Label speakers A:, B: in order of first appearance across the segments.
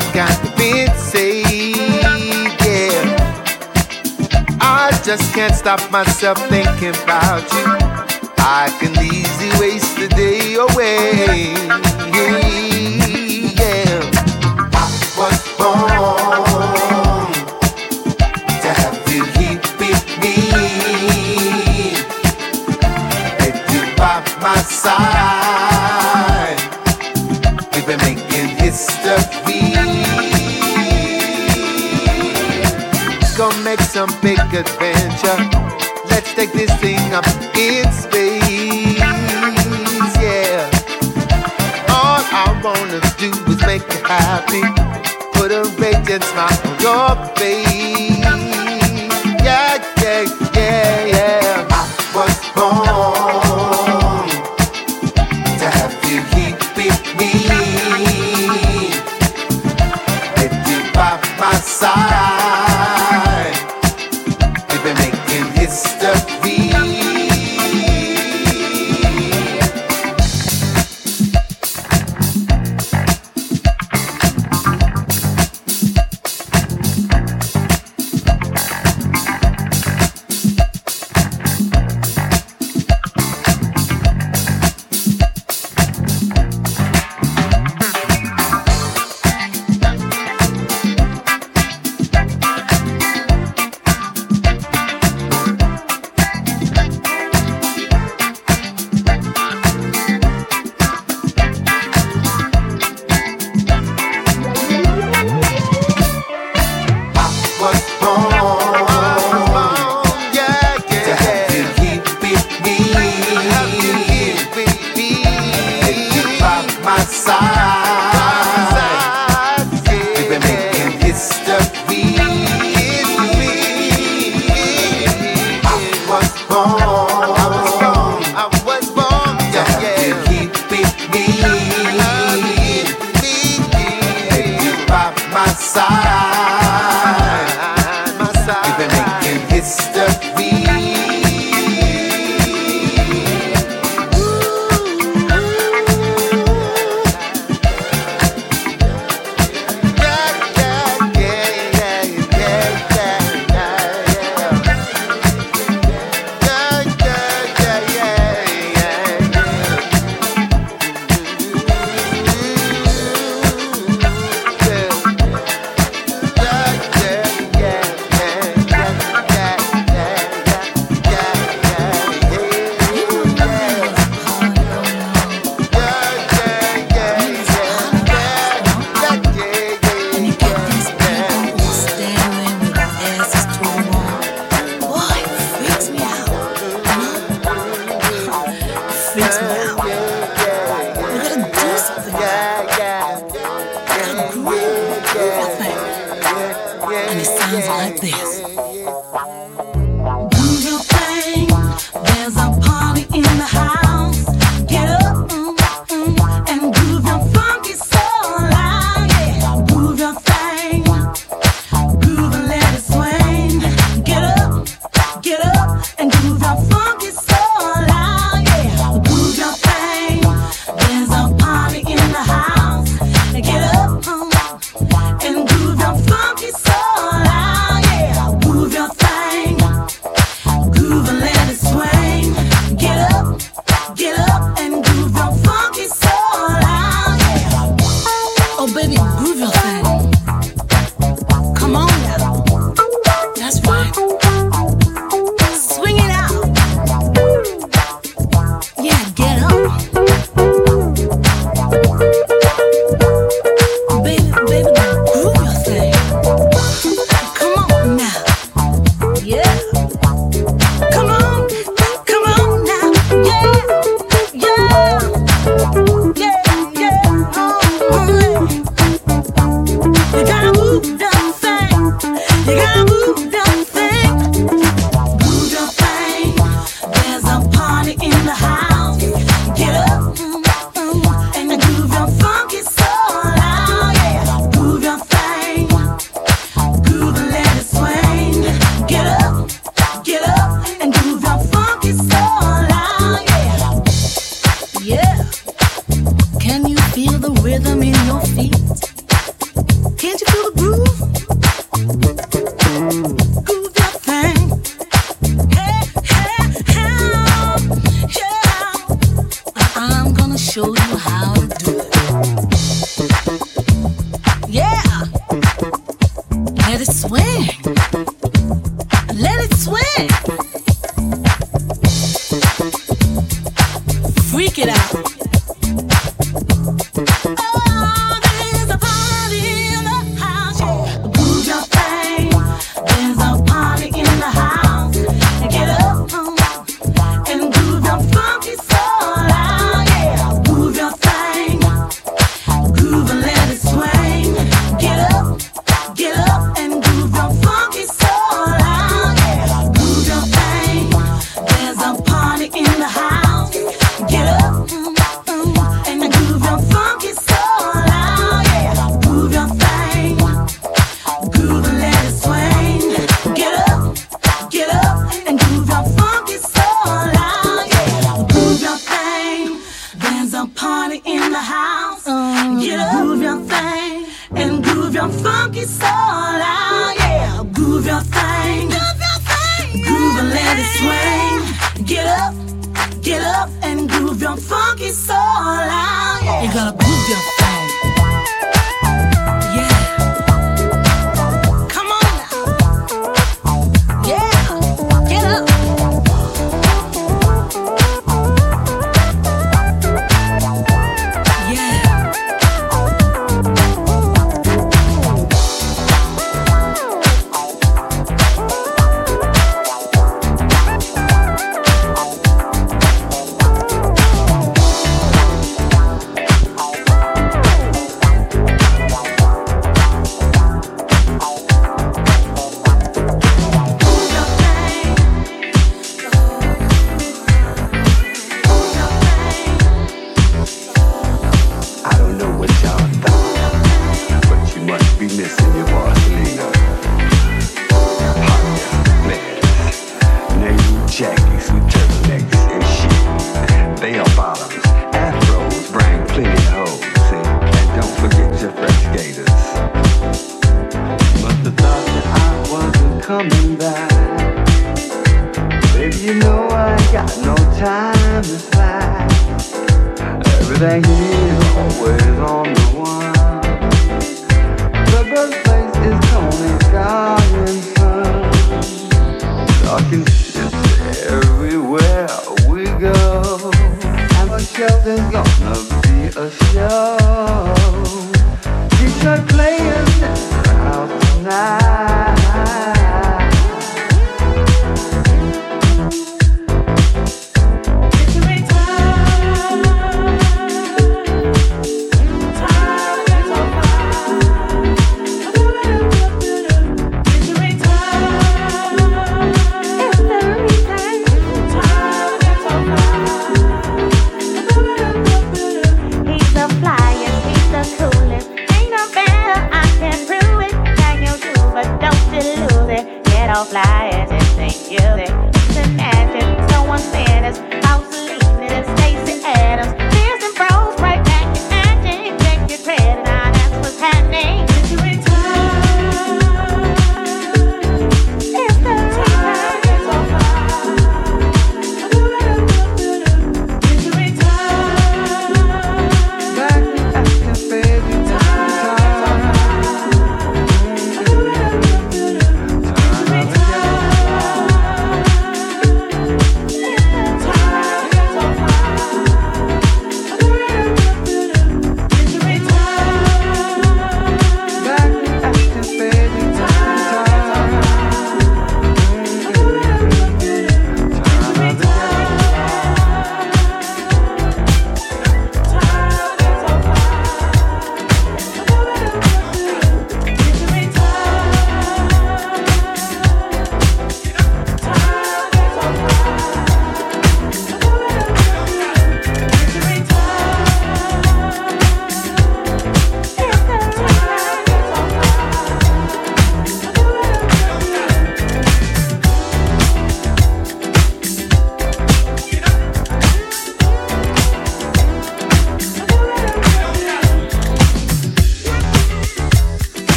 A: I've got been saved, yeah. I just can't stop myself thinking about you. I can easily waste the day away. adventure.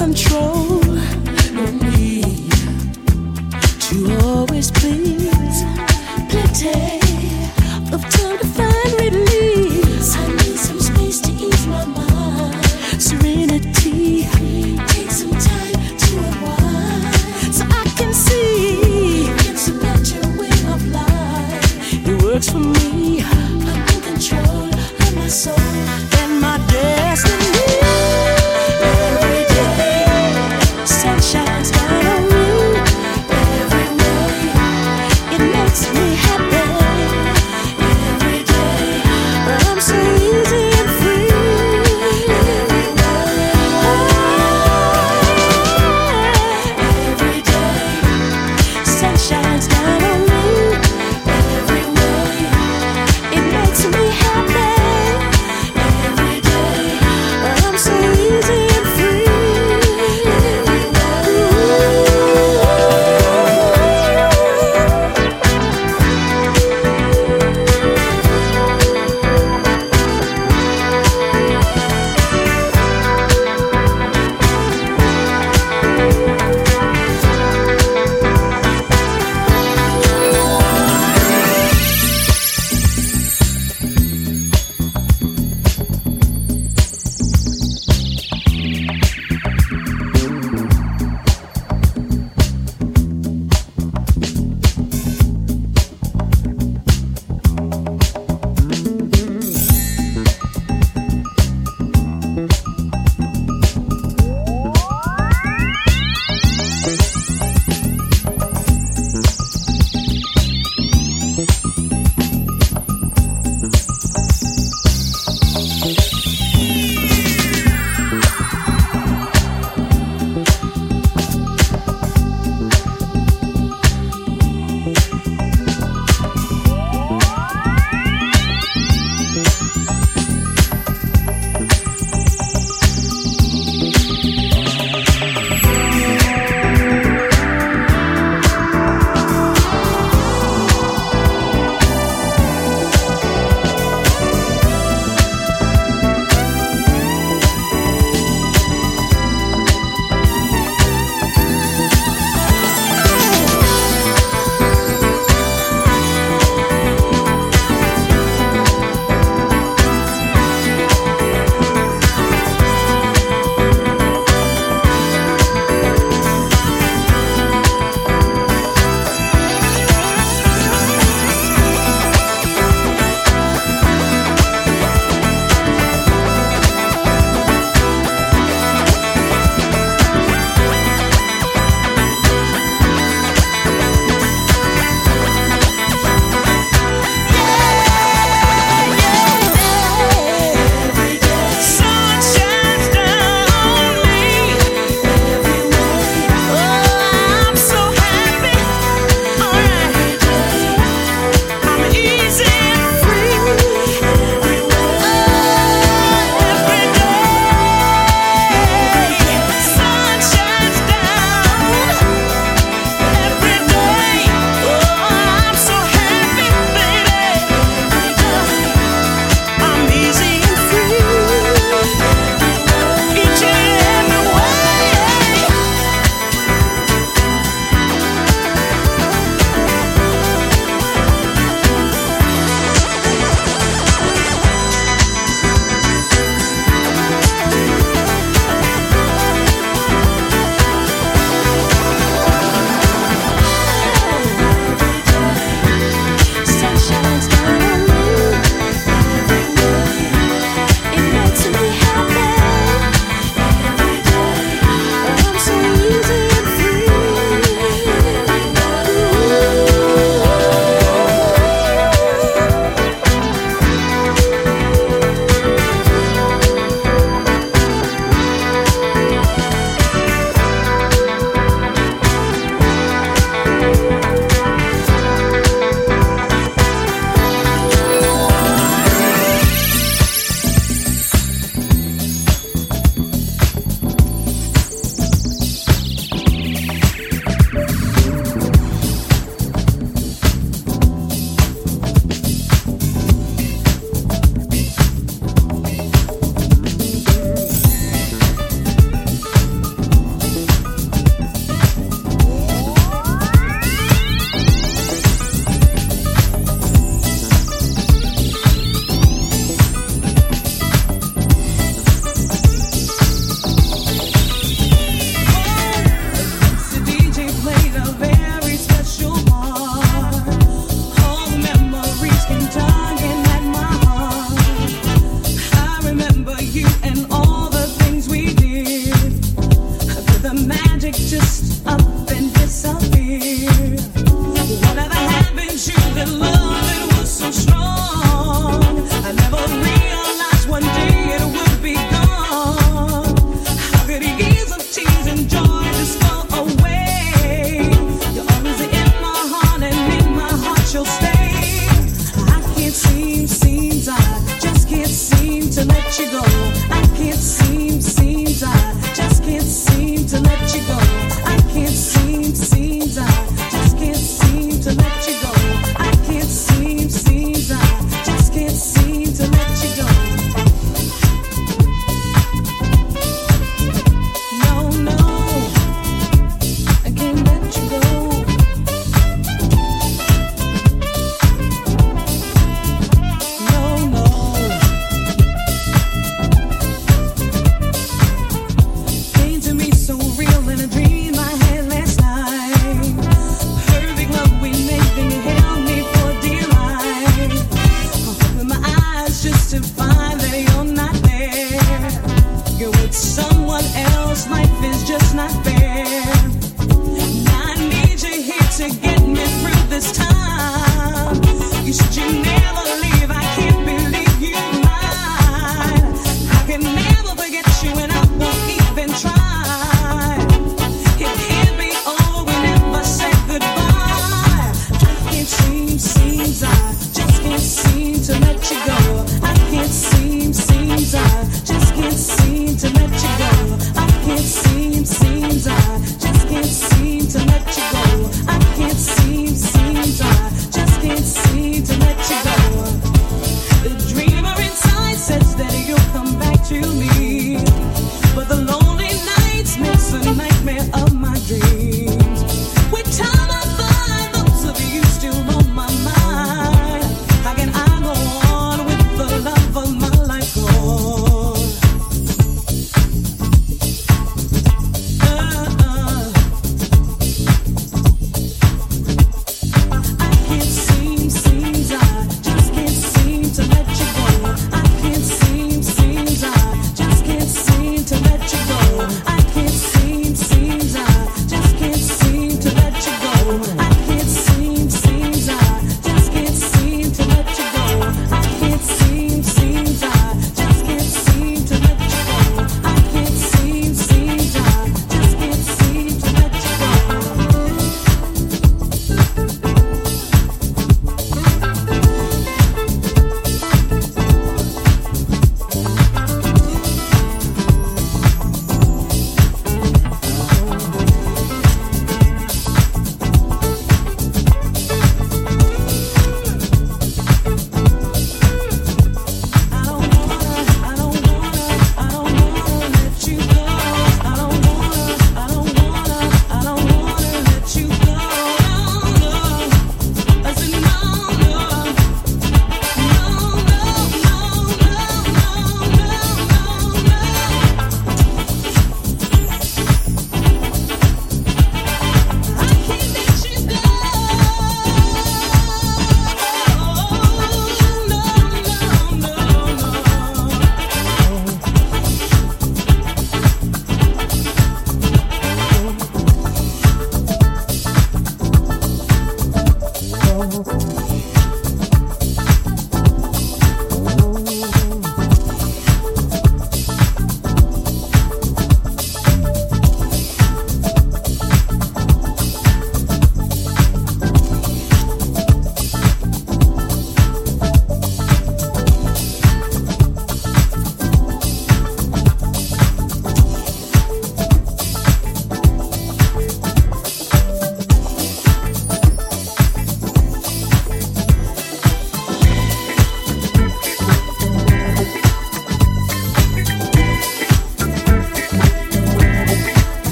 A: control.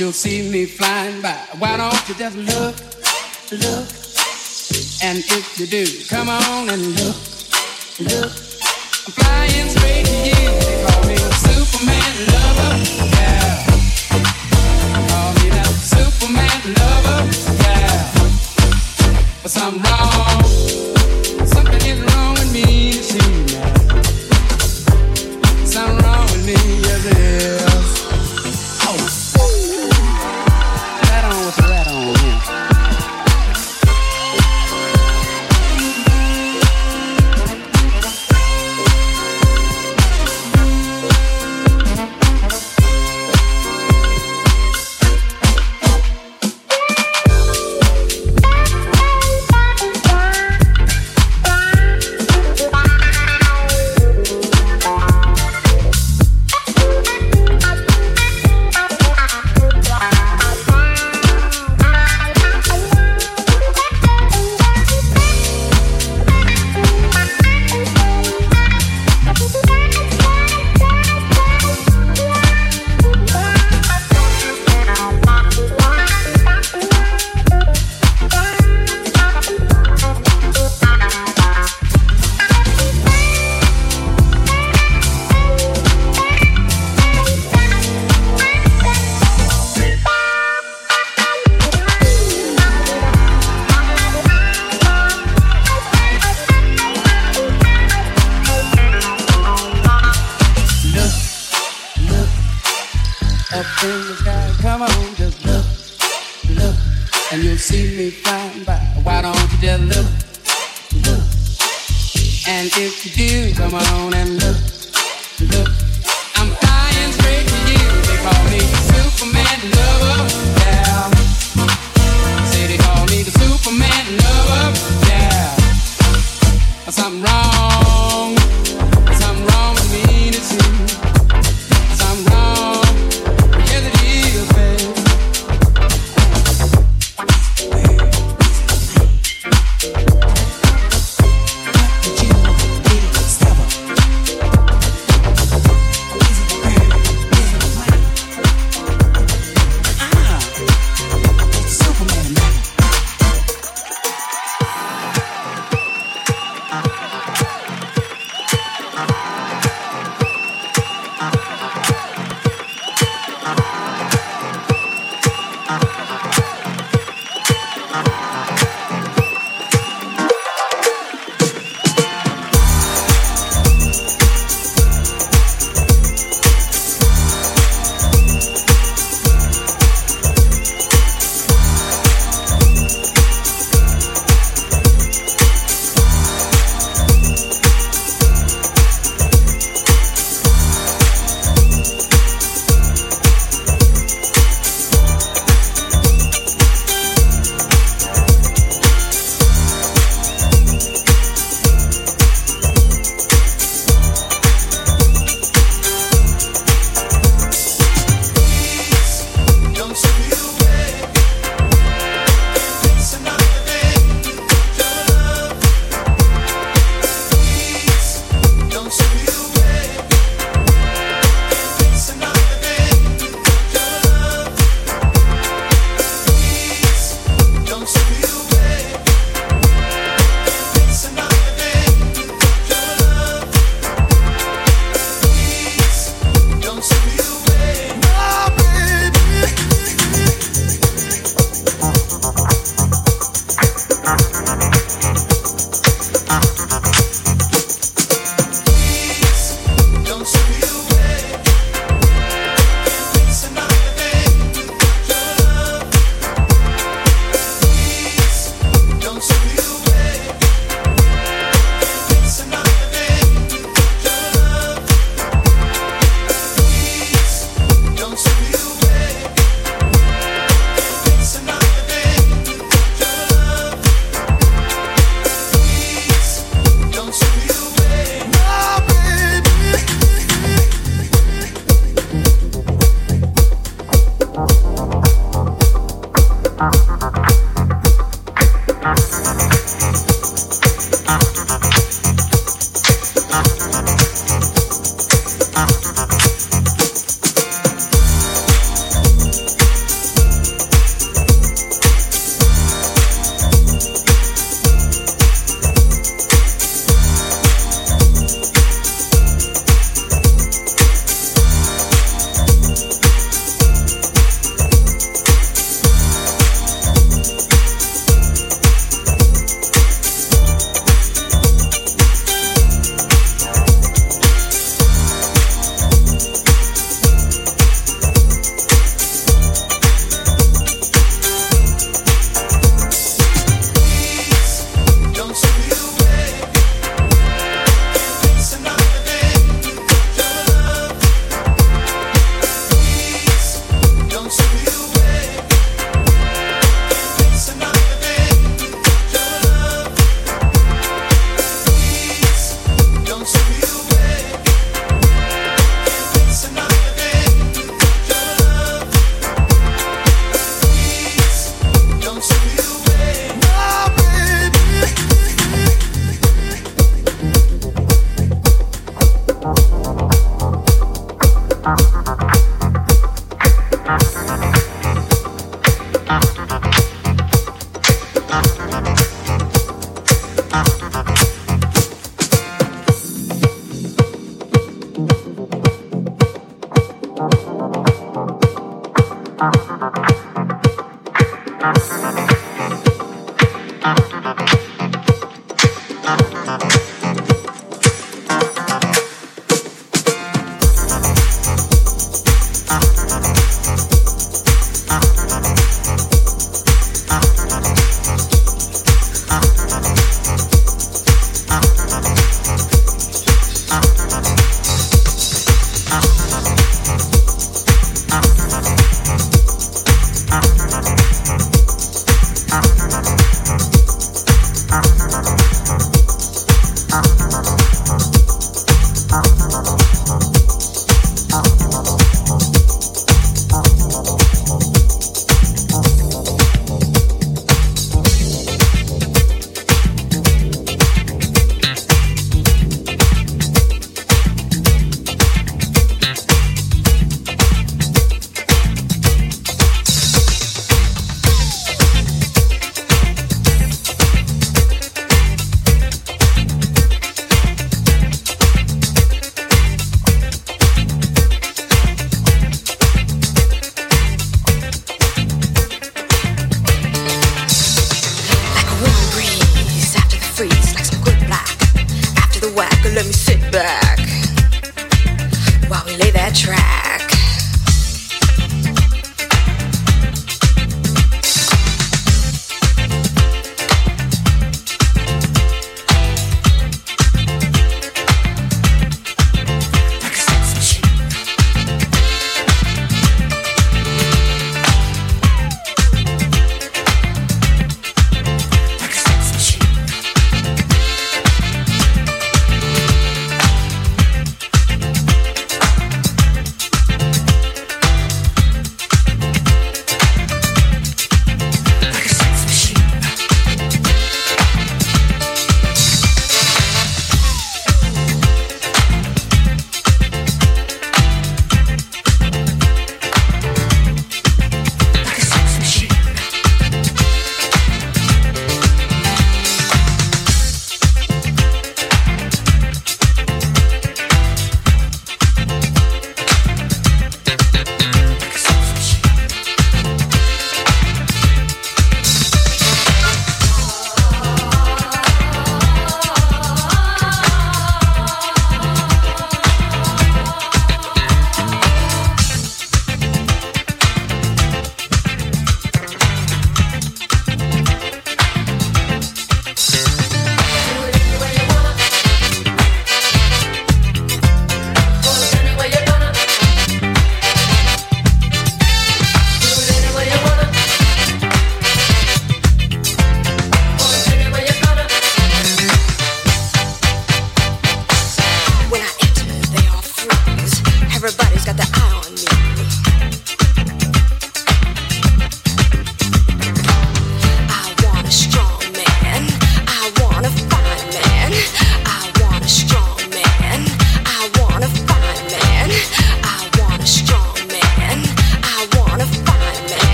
A: You'll see me flying by. Why don't you just look, look? And if you do, come on and look, look. I'm flying straight to you. They call me a Superman lover. Yeah. Call me that Superman lover. Yeah. But something wrong. Something is wrong with me. See now.
B: Something wrong with me. Yes,
C: it up in the sky. Come on, just look, look, and you'll see me flying by. Why don't you just look, look? And if you do, come on and look, look. I'm flying straight to you. They call me Superman lover. Yeah. Say they call me the Superman lover. Yeah. Something wrong.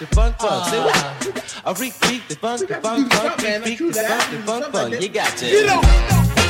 C: the funk funk. Say what? I repeat the funk, the funk, funk, repeat the funk, the funk, funk. You got to. You know.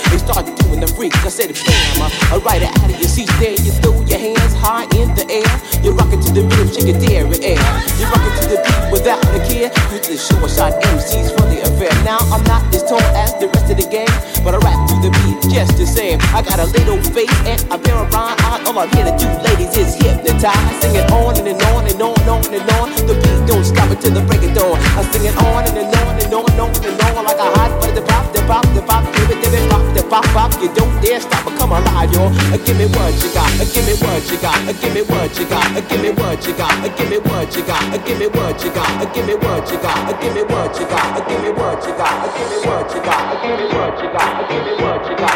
B: they started doing the freak. I said bam, I ride it out of your seat. There you throw your hands high in the air. You're rocking to the rhythm, shake it there air. You're rocking to the beat without a care. You the short shot MCs for the affair. Now I'm not as tall as the rest of the gang, but I rap to the beat just the same. I got a little face and a pair of rhyme eyes. All I'm here to do, ladies, is hypnotize. Sing it on and, and on and on and on and on. The beat don't stop until the break of dawn. I sing it on and, and on and on and on and on like a hot butter. Pop, the pop, the pop, give it, give it, pop, the pop, pop. You don't dare stop or come alive, yo. Give me what you got, give me what you got, give me what you got, give me what you got, give me what you got, give me what you got, give me what you got, give me what you got, give me what you got, give me what you got, give me what you got, give me what you got,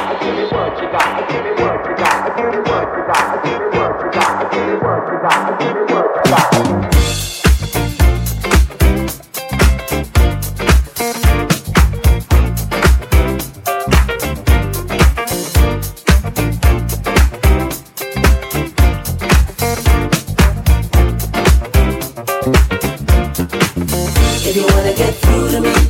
B: if you wanna get through to me